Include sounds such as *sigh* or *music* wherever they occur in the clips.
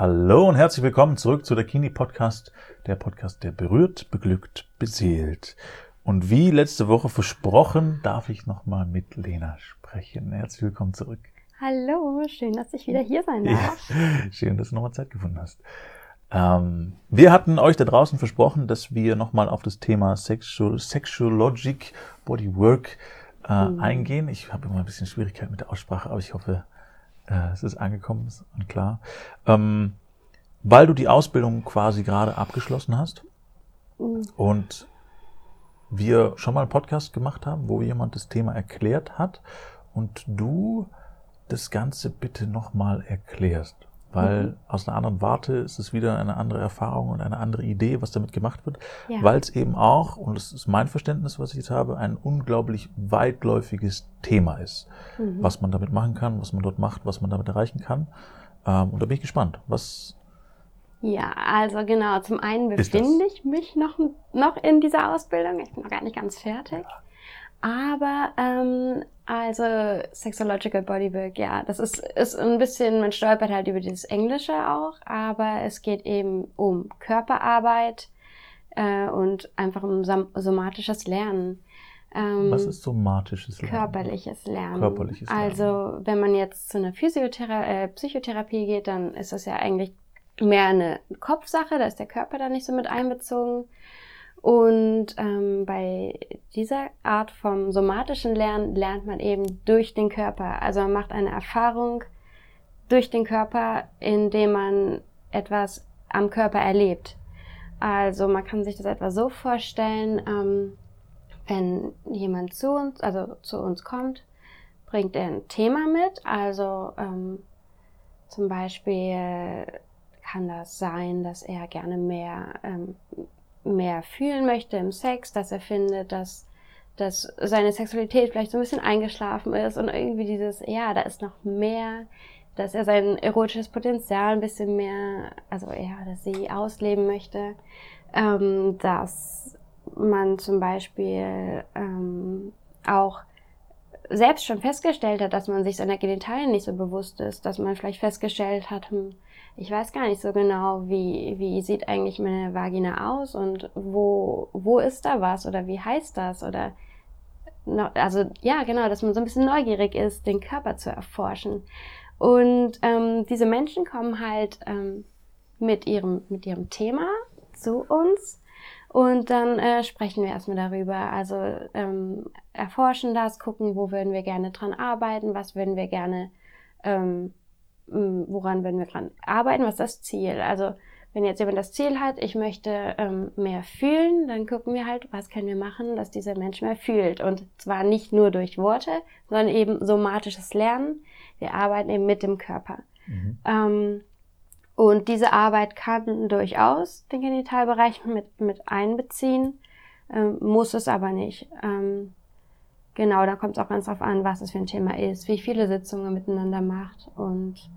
Hallo und herzlich willkommen zurück zu der Kini Podcast, der Podcast, der berührt, beglückt, beseelt. Und wie letzte Woche versprochen, darf ich nochmal mit Lena sprechen. Herzlich willkommen zurück. Hallo, schön, dass ich wieder hier sein darf. Ja, *laughs* schön, dass du nochmal Zeit gefunden hast. Ähm, wir hatten euch da draußen versprochen, dass wir nochmal auf das Thema Sexual, Sexualogic Bodywork äh, mhm. eingehen. Ich habe immer ein bisschen Schwierigkeit mit der Aussprache, aber ich hoffe, äh, es ist angekommen und klar. Ähm, weil du die Ausbildung quasi gerade abgeschlossen hast mhm. und wir schon mal einen Podcast gemacht haben, wo jemand das Thema erklärt hat und du das Ganze bitte nochmal erklärst. Weil mhm. aus einer anderen Warte ist es wieder eine andere Erfahrung und eine andere Idee, was damit gemacht wird. Ja. Weil es eben auch, und das ist mein Verständnis, was ich jetzt habe, ein unglaublich weitläufiges Thema ist. Mhm. Was man damit machen kann, was man dort macht, was man damit erreichen kann. Ähm, und da bin ich gespannt. Was ja, also genau. Zum einen befinde ich mich noch, noch in dieser Ausbildung. Ich bin noch gar nicht ganz fertig. Aber ähm, also Sexological Bodywork, ja, das ist, ist ein bisschen, man stolpert halt über dieses Englische auch, aber es geht eben um Körperarbeit äh, und einfach um somatisches Lernen. Ähm, Was ist somatisches Lernen? Körperliches Lernen. Körperliches Lernen. Also wenn man jetzt zu einer Physiothera äh, Psychotherapie geht, dann ist das ja eigentlich mehr eine Kopfsache, da ist der Körper da nicht so mit einbezogen. Und ähm, bei dieser Art vom somatischen Lernen lernt man eben durch den Körper. Also man macht eine Erfahrung durch den Körper, indem man etwas am Körper erlebt. Also man kann sich das etwa so vorstellen, ähm, wenn jemand zu uns, also zu uns kommt, bringt er ein Thema mit. Also ähm, zum Beispiel kann das sein, dass er gerne mehr, ähm, mehr fühlen möchte im Sex, dass er findet, dass, dass seine Sexualität vielleicht so ein bisschen eingeschlafen ist und irgendwie dieses, ja, da ist noch mehr, dass er sein erotisches Potenzial ein bisschen mehr, also ja, dass sie ausleben möchte, ähm, dass man zum Beispiel ähm, auch selbst schon festgestellt hat, dass man sich seiner Genitalien nicht so bewusst ist, dass man vielleicht festgestellt hat, hm, ich weiß gar nicht so genau, wie, wie sieht eigentlich meine Vagina aus und wo, wo ist da was oder wie heißt das oder also ja, genau, dass man so ein bisschen neugierig ist, den Körper zu erforschen. Und ähm, diese Menschen kommen halt ähm, mit, ihrem, mit ihrem Thema zu uns und dann äh, sprechen wir erstmal darüber. Also ähm, erforschen das, gucken, wo würden wir gerne dran arbeiten, was würden wir gerne ähm, woran werden wir dran arbeiten, was ist das Ziel? Also wenn jetzt jemand das Ziel hat, ich möchte ähm, mehr fühlen, dann gucken wir halt, was können wir machen, dass dieser Mensch mehr fühlt. Und zwar nicht nur durch Worte, sondern eben somatisches Lernen. Wir arbeiten eben mit dem Körper. Mhm. Ähm, und diese Arbeit kann durchaus den Genitalbereich mit, mit einbeziehen, ähm, muss es aber nicht. Ähm, genau, da kommt es auch ganz drauf an, was es für ein Thema ist, wie viele Sitzungen miteinander macht und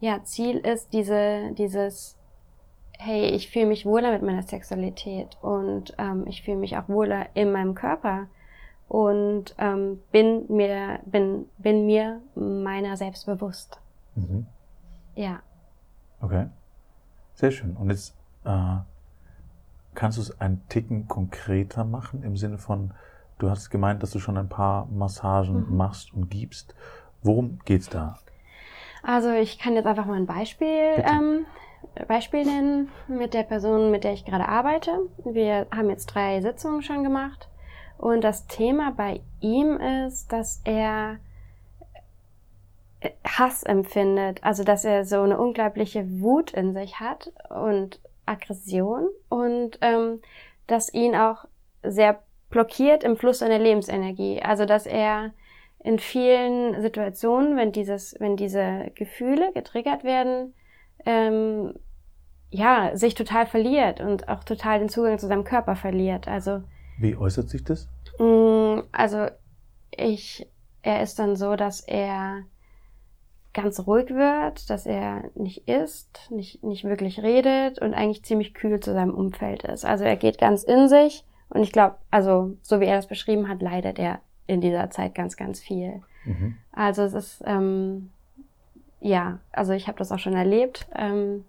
ja, Ziel ist diese, dieses, hey, ich fühle mich wohler mit meiner Sexualität und ähm, ich fühle mich auch wohler in meinem Körper und ähm, bin mir, bin, bin mir meiner selbst bewusst. Mhm. Ja. Okay. Sehr schön. Und jetzt äh, kannst du es einen Ticken konkreter machen im Sinne von, du hast gemeint, dass du schon ein paar Massagen mhm. machst und gibst. Worum geht's da? Also ich kann jetzt einfach mal ein Beispiel, ähm, Beispiel nennen mit der Person, mit der ich gerade arbeite. Wir haben jetzt drei Sitzungen schon gemacht und das Thema bei ihm ist, dass er äh, Hass empfindet, also dass er so eine unglaubliche Wut in sich hat und Aggression und ähm, dass ihn auch sehr blockiert im Fluss seiner Lebensenergie. Also dass er in vielen Situationen, wenn dieses, wenn diese Gefühle getriggert werden, ähm, ja, sich total verliert und auch total den Zugang zu seinem Körper verliert. Also wie äußert sich das? Mh, mm, also ich, er ist dann so, dass er ganz ruhig wird, dass er nicht isst, nicht, nicht wirklich redet und eigentlich ziemlich kühl zu seinem Umfeld ist. Also er geht ganz in sich und ich glaube, also so wie er das beschrieben hat, leidet er in dieser Zeit ganz, ganz viel. Mhm. Also es ist, ähm, ja, also ich habe das auch schon erlebt. Ähm,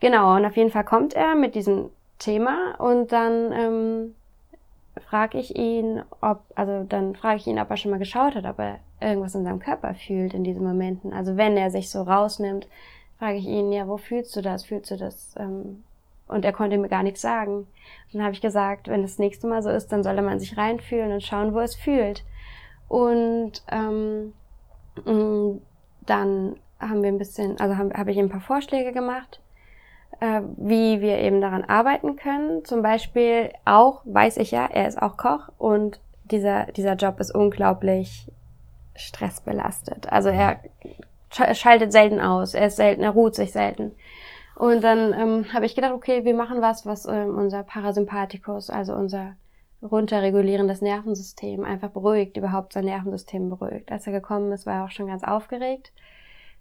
genau, und auf jeden Fall kommt er mit diesem Thema und dann ähm, frage ich ihn, ob, also dann frage ich ihn, ob er schon mal geschaut hat, ob er irgendwas in seinem Körper fühlt in diesen Momenten. Also wenn er sich so rausnimmt, frage ich ihn, ja, wo fühlst du das? Fühlst du das? Ähm, und er konnte mir gar nichts sagen. Und dann habe ich gesagt, wenn das nächste Mal so ist, dann solle man sich reinfühlen und schauen, wo es fühlt. Und ähm, mm, dann haben wir ein bisschen, also habe hab ich ihm ein paar Vorschläge gemacht, äh, wie wir eben daran arbeiten können. Zum Beispiel auch, weiß ich ja, er ist auch Koch und dieser, dieser Job ist unglaublich stressbelastet. Also er schaltet selten aus, er ist selten, er ruht sich selten. Und dann ähm, habe ich gedacht, okay, wir machen was, was ähm, unser Parasympathikus, also unser runterregulierendes Nervensystem einfach beruhigt, überhaupt sein Nervensystem beruhigt. Als er gekommen ist, war er auch schon ganz aufgeregt.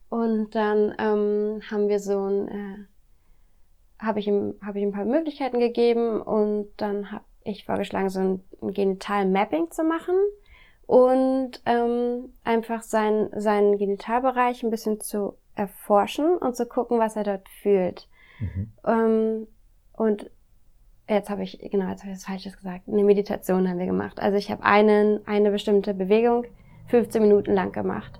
Und dann ähm, haben wir so ein, äh, habe ich ihm, habe ich ihm ein paar Möglichkeiten gegeben und dann habe ich vorgeschlagen, so ein, ein Genital-Mapping zu machen und ähm, einfach sein, seinen Genitalbereich ein bisschen zu erforschen und zu gucken, was er dort fühlt. Mhm. Ähm, und jetzt habe ich, genau, jetzt habe ich das Falsches gesagt. Eine Meditation haben wir gemacht. Also ich habe einen, eine bestimmte Bewegung 15 Minuten lang gemacht.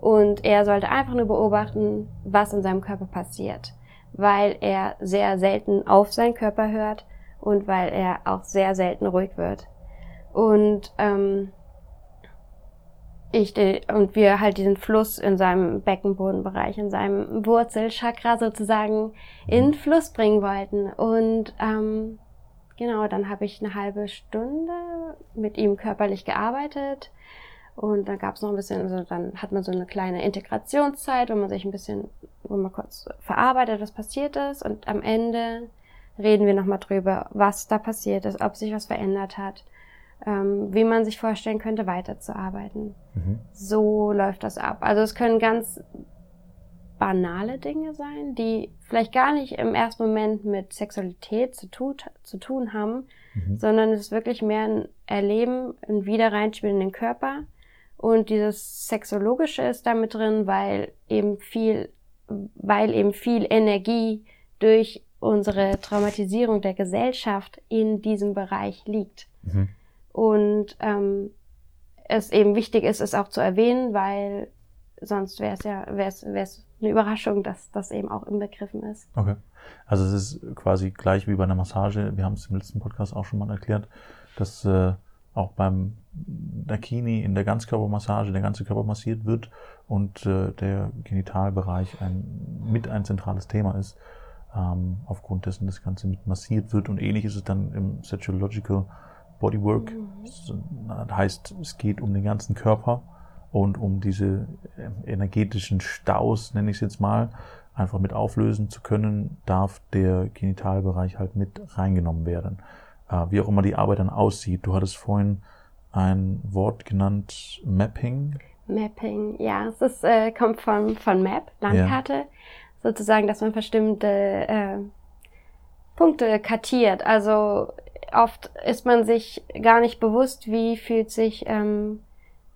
Und er sollte einfach nur beobachten, was in seinem Körper passiert. Weil er sehr selten auf seinen Körper hört und weil er auch sehr selten ruhig wird. Und ähm, ich und wir halt diesen Fluss in seinem Beckenbodenbereich, in seinem Wurzelchakra sozusagen in Fluss bringen wollten. Und ähm, genau, dann habe ich eine halbe Stunde mit ihm körperlich gearbeitet. Und dann gab es noch ein bisschen, also dann hat man so eine kleine Integrationszeit, wo man sich ein bisschen, wo man kurz verarbeitet, was passiert ist. Und am Ende reden wir nochmal drüber, was da passiert ist, ob sich was verändert hat ähm, wie man sich vorstellen könnte, weiterzuarbeiten. Mhm. So läuft das ab. Also es können ganz banale Dinge sein, die vielleicht gar nicht im ersten Moment mit Sexualität zu, tut, zu tun haben, mhm. sondern es ist wirklich mehr ein Erleben, ein Wiederreinspielen in den Körper. Und dieses Sexologische ist damit drin, weil eben viel, weil eben viel Energie durch unsere Traumatisierung der Gesellschaft in diesem Bereich liegt. Mhm. Und ähm, es eben wichtig ist, es auch zu erwähnen, weil sonst wäre es ja wäre es eine Überraschung, dass das eben auch inbegriffen ist. Okay. Also es ist quasi gleich wie bei einer Massage. Wir haben es im letzten Podcast auch schon mal erklärt, dass äh, auch beim Dakini in der Ganzkörpermassage der ganze Körper massiert wird und äh, der Genitalbereich ein, mit ein zentrales Thema ist. Ähm, aufgrund dessen das Ganze mit massiert wird und ähnlich ist es dann im Sexuological Bodywork. Das heißt, es geht um den ganzen Körper und um diese ähm, energetischen Staus, nenne ich es jetzt mal, einfach mit auflösen zu können, darf der Genitalbereich halt mit reingenommen werden. Äh, wie auch immer die Arbeit dann aussieht. Du hattest vorhin ein Wort genannt, Mapping. Mapping, ja, es ist, äh, kommt von, von Map, Landkarte, ja. sozusagen, dass man bestimmte äh, Punkte kartiert. Also oft ist man sich gar nicht bewusst, wie fühlt sich ähm,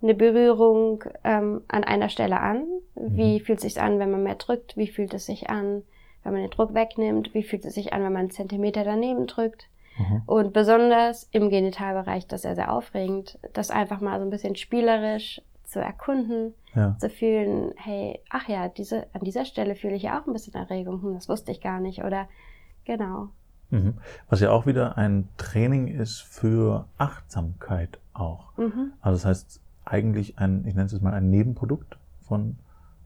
eine Berührung ähm, an einer Stelle an. Wie mhm. fühlt es sich an, wenn man mehr drückt? Wie fühlt es sich an, wenn man den Druck wegnimmt? Wie fühlt es sich an, wenn man einen Zentimeter daneben drückt? Mhm. Und besonders im Genitalbereich, das ist ja sehr aufregend, das einfach mal so ein bisschen spielerisch zu erkunden, ja. zu fühlen, hey, ach ja, diese, an dieser Stelle fühle ich ja auch ein bisschen Erregung, hm, das wusste ich gar nicht, oder genau. Mhm. Was ja auch wieder ein Training ist für Achtsamkeit auch. Mhm. Also das heißt eigentlich ein, ich nenne es jetzt mal ein Nebenprodukt von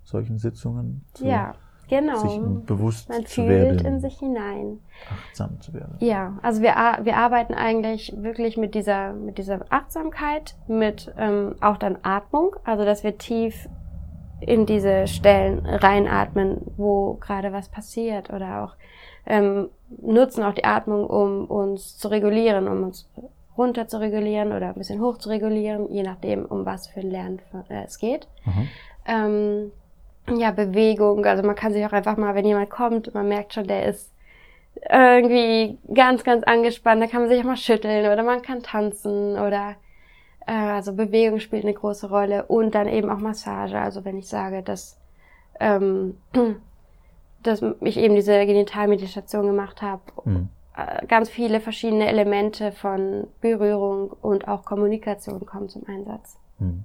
solchen Sitzungen. ja, genau. Sich bewusst Man zu werden. in sich hinein. Achtsam zu werden. Ja, also wir, wir arbeiten eigentlich wirklich mit dieser, mit dieser Achtsamkeit, mit ähm, auch dann Atmung, also dass wir tief in diese Stellen reinatmen, wo gerade was passiert oder auch ähm, nutzen auch die Atmung, um uns zu regulieren, um uns runter zu regulieren oder ein bisschen hoch zu regulieren, je nachdem, um was für ein Lernen äh, es geht. Mhm. Ähm, ja, Bewegung, also man kann sich auch einfach mal, wenn jemand kommt, man merkt schon, der ist irgendwie ganz, ganz angespannt, da kann man sich auch mal schütteln oder man kann tanzen oder äh, also Bewegung spielt eine große Rolle und dann eben auch Massage. Also wenn ich sage, dass ähm, dass ich eben diese Genitalmeditation gemacht habe. Mhm. Ganz viele verschiedene Elemente von Berührung und auch Kommunikation kommen zum Einsatz. Mhm.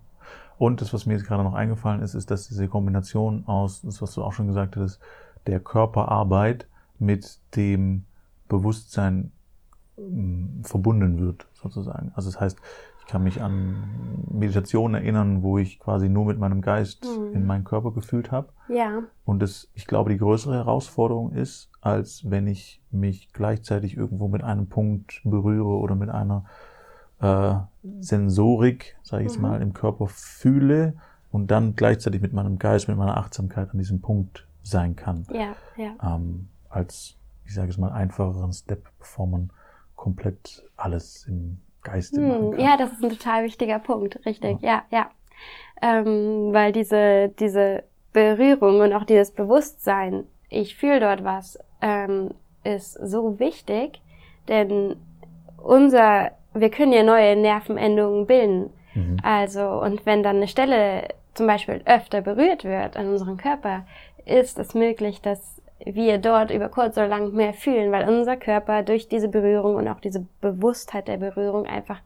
Und das, was mir jetzt gerade noch eingefallen ist, ist, dass diese Kombination aus, das, was du auch schon gesagt hast, der Körperarbeit mit dem Bewusstsein ähm, verbunden wird, sozusagen. Also das heißt, ich kann mich an Meditationen erinnern, wo ich quasi nur mit meinem Geist mhm. in meinen Körper gefühlt habe. Ja. Und das, ich glaube, die größere Herausforderung ist, als wenn ich mich gleichzeitig irgendwo mit einem Punkt berühre oder mit einer äh, Sensorik, sage ich jetzt mhm. mal, im Körper fühle und dann gleichzeitig mit meinem Geist, mit meiner Achtsamkeit an diesem Punkt sein kann. Ja, ja. Ähm, als, ich sage es mal, einfacheren Step, bevor man komplett alles im Geiste hm, machen kann. Ja, das ist ein total wichtiger Punkt, richtig, ja, ja. ja. Ähm, weil diese, diese Berührung und auch dieses Bewusstsein, ich fühle dort was, ähm, ist so wichtig, denn unser wir können ja neue Nervenendungen bilden. Mhm. Also, und wenn dann eine Stelle zum Beispiel öfter berührt wird an unserem Körper, ist es möglich, dass wir dort über kurz oder lang mehr fühlen, weil unser Körper durch diese Berührung und auch diese Bewusstheit der Berührung einfach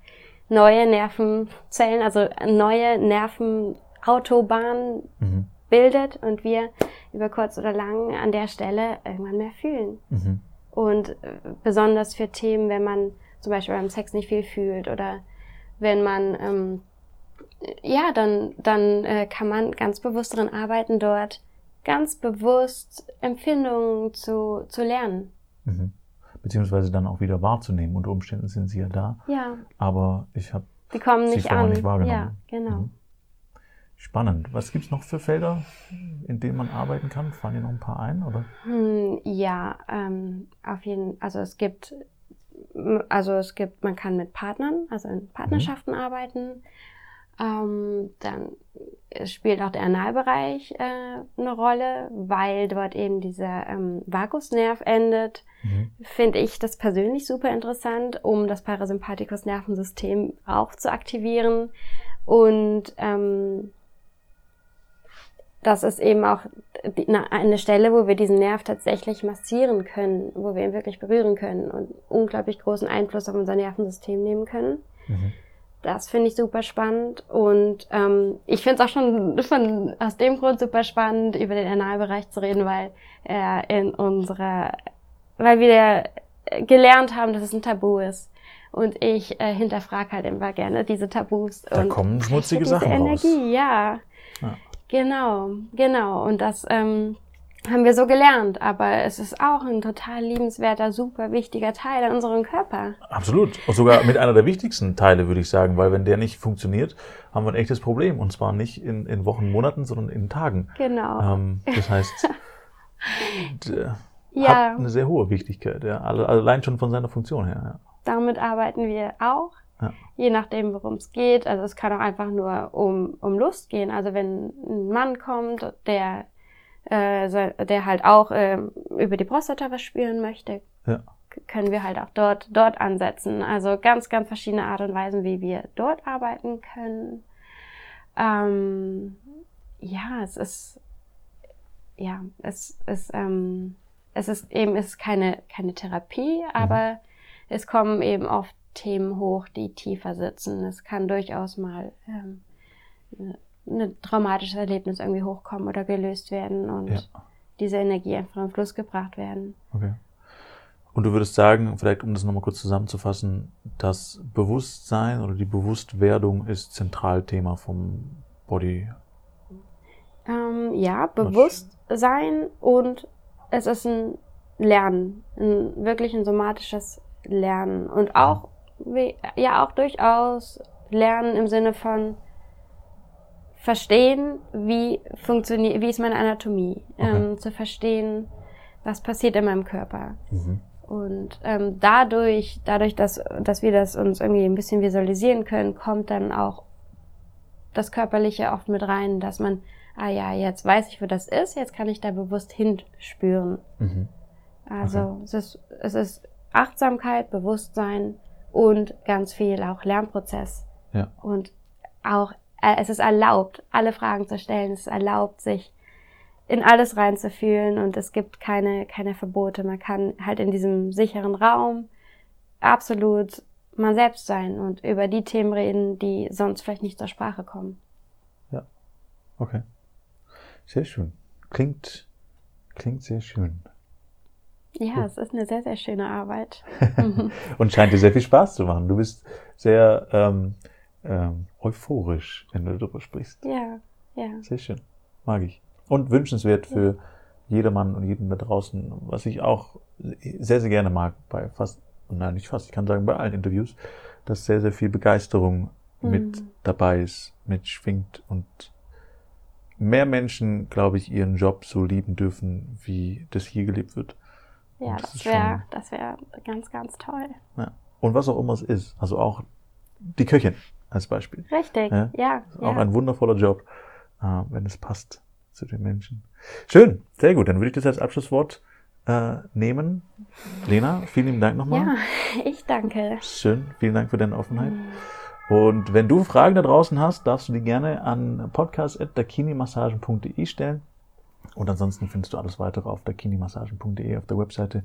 neue Nervenzellen, also neue Nervenautobahnen mhm. bildet und wir über kurz oder lang an der Stelle irgendwann mehr fühlen. Mhm. Und äh, besonders für Themen, wenn man zum Beispiel beim Sex nicht viel fühlt oder wenn man ähm, ja, dann, dann äh, kann man ganz bewusst daran arbeiten, dort ganz bewusst Empfindungen zu, zu lernen. Mhm. Beziehungsweise dann auch wieder wahrzunehmen. Unter Umständen sind sie ja da. Ja. Aber ich habe sie kommen nicht an. nicht wahrgenommen. Ja, genau. Mhm. Spannend. Was gibt's noch für Felder, in denen man arbeiten kann? Fallen dir noch ein paar ein? Oder? Hm, ja, ähm, auf jeden Also es gibt also es gibt, man kann mit Partnern, also in Partnerschaften mhm. arbeiten. Ähm, dann spielt auch der Analbereich äh, eine Rolle, weil dort eben dieser ähm, Vagusnerv endet. Mhm. Finde ich das persönlich super interessant, um das Parasympathikus-Nervensystem auch zu aktivieren. Und ähm, das ist eben auch eine Stelle, wo wir diesen Nerv tatsächlich massieren können, wo wir ihn wirklich berühren können und unglaublich großen Einfluss auf unser Nervensystem nehmen können. Mhm. Das finde ich super spannend und ähm, ich finde es auch schon *laughs* von, aus dem Grund super spannend, über den Analbereich zu reden, weil er in unserer, weil wir gelernt haben, dass es ein Tabu ist. Und ich äh, hinterfrage halt immer gerne diese Tabus. Da und kommen schmutzige *laughs* Sachen Energie, raus. ja. ja. Genau, genau. Und das ähm, haben wir so gelernt. Aber es ist auch ein total liebenswerter, super wichtiger Teil an unserem Körper. Absolut. Und sogar mit einer der wichtigsten Teile, würde ich sagen. Weil wenn der nicht funktioniert, haben wir ein echtes Problem. Und zwar nicht in, in Wochen, Monaten, sondern in Tagen. Genau. Ähm, das heißt, *laughs* ja. hat eine sehr hohe Wichtigkeit. Ja. Allein schon von seiner Funktion her. Ja. Damit arbeiten wir auch. Ja. Je nachdem, worum es geht. Also es kann auch einfach nur um, um Lust gehen. Also wenn ein Mann kommt, der, äh, der halt auch äh, über die Prostata was spüren möchte, ja. können wir halt auch dort, dort ansetzen. Also ganz, ganz verschiedene Art und Weisen, wie wir dort arbeiten können. Ähm, ja, es ist, ja, es ist, ähm, es ist eben, es ist keine, keine Therapie, aber mhm. es kommen eben oft Themen hoch, die tiefer sitzen. Es kann durchaus mal ähm, ein traumatisches Erlebnis irgendwie hochkommen oder gelöst werden und ja. diese Energie einfach in Fluss gebracht werden. Okay. Und du würdest sagen, vielleicht um das nochmal kurz zusammenzufassen, das Bewusstsein oder die Bewusstwerdung ist Zentralthema vom Body. Ähm, ja, Bewusstsein und es ist ein Lernen, ein wirklich ein somatisches Lernen und auch ja auch durchaus lernen im Sinne von verstehen, wie funktioniert, wie ist meine Anatomie, okay. ähm, zu verstehen, was passiert in meinem Körper. Mhm. Und ähm, dadurch, dadurch, dass, dass wir das uns irgendwie ein bisschen visualisieren können, kommt dann auch das Körperliche oft mit rein, dass man, ah ja, jetzt weiß ich, wo das ist, jetzt kann ich da bewusst hinspüren. Mhm. Also okay. es, ist, es ist Achtsamkeit, Bewusstsein, und ganz viel auch Lernprozess. Ja. Und auch, es ist erlaubt, alle Fragen zu stellen. Es ist erlaubt, sich in alles reinzufühlen und es gibt keine, keine Verbote. Man kann halt in diesem sicheren Raum absolut man selbst sein und über die Themen reden, die sonst vielleicht nicht zur Sprache kommen. Ja, okay. Sehr schön. Klingt, klingt sehr schön. Ja, cool. es ist eine sehr, sehr schöne Arbeit. *laughs* *laughs* und scheint dir sehr viel Spaß zu machen. Du bist sehr ähm, ähm, euphorisch, wenn du darüber sprichst. Ja, ja. Sehr schön. Mag ich. Und wünschenswert für ja. jedermann und jeden da draußen, was ich auch sehr, sehr gerne mag bei fast, nein, nicht fast, ich kann sagen bei allen Interviews, dass sehr, sehr viel Begeisterung mhm. mit dabei ist, mitschwingt und mehr Menschen, glaube ich, ihren Job so lieben dürfen, wie das hier gelebt wird. Ja, das, das wäre das wäre ganz, ganz toll. Ja. Und was auch immer es ist. Also auch die Köchin als Beispiel. Richtig, ja. ja auch ja. ein wundervoller Job, äh, wenn es passt zu den Menschen. Schön, sehr gut. Dann würde ich das als Abschlusswort äh, nehmen. Lena, vielen lieben Dank nochmal. Ja, *laughs* ich danke. Schön, vielen Dank für deine Offenheit. Und wenn du Fragen da draußen hast, darfst du die gerne an podcast.dakinimassagen.de stellen. Und ansonsten findest du alles weitere auf dakinimassagen.de auf der Webseite.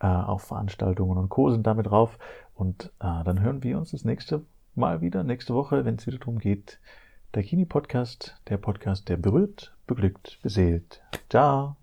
Äh, auch Veranstaltungen und Co. sind damit drauf. Und äh, dann hören wir uns das nächste mal wieder nächste Woche, wenn es wieder darum geht. Der Kini-Podcast, der Podcast, der berührt, beglückt, beseelt. Ciao!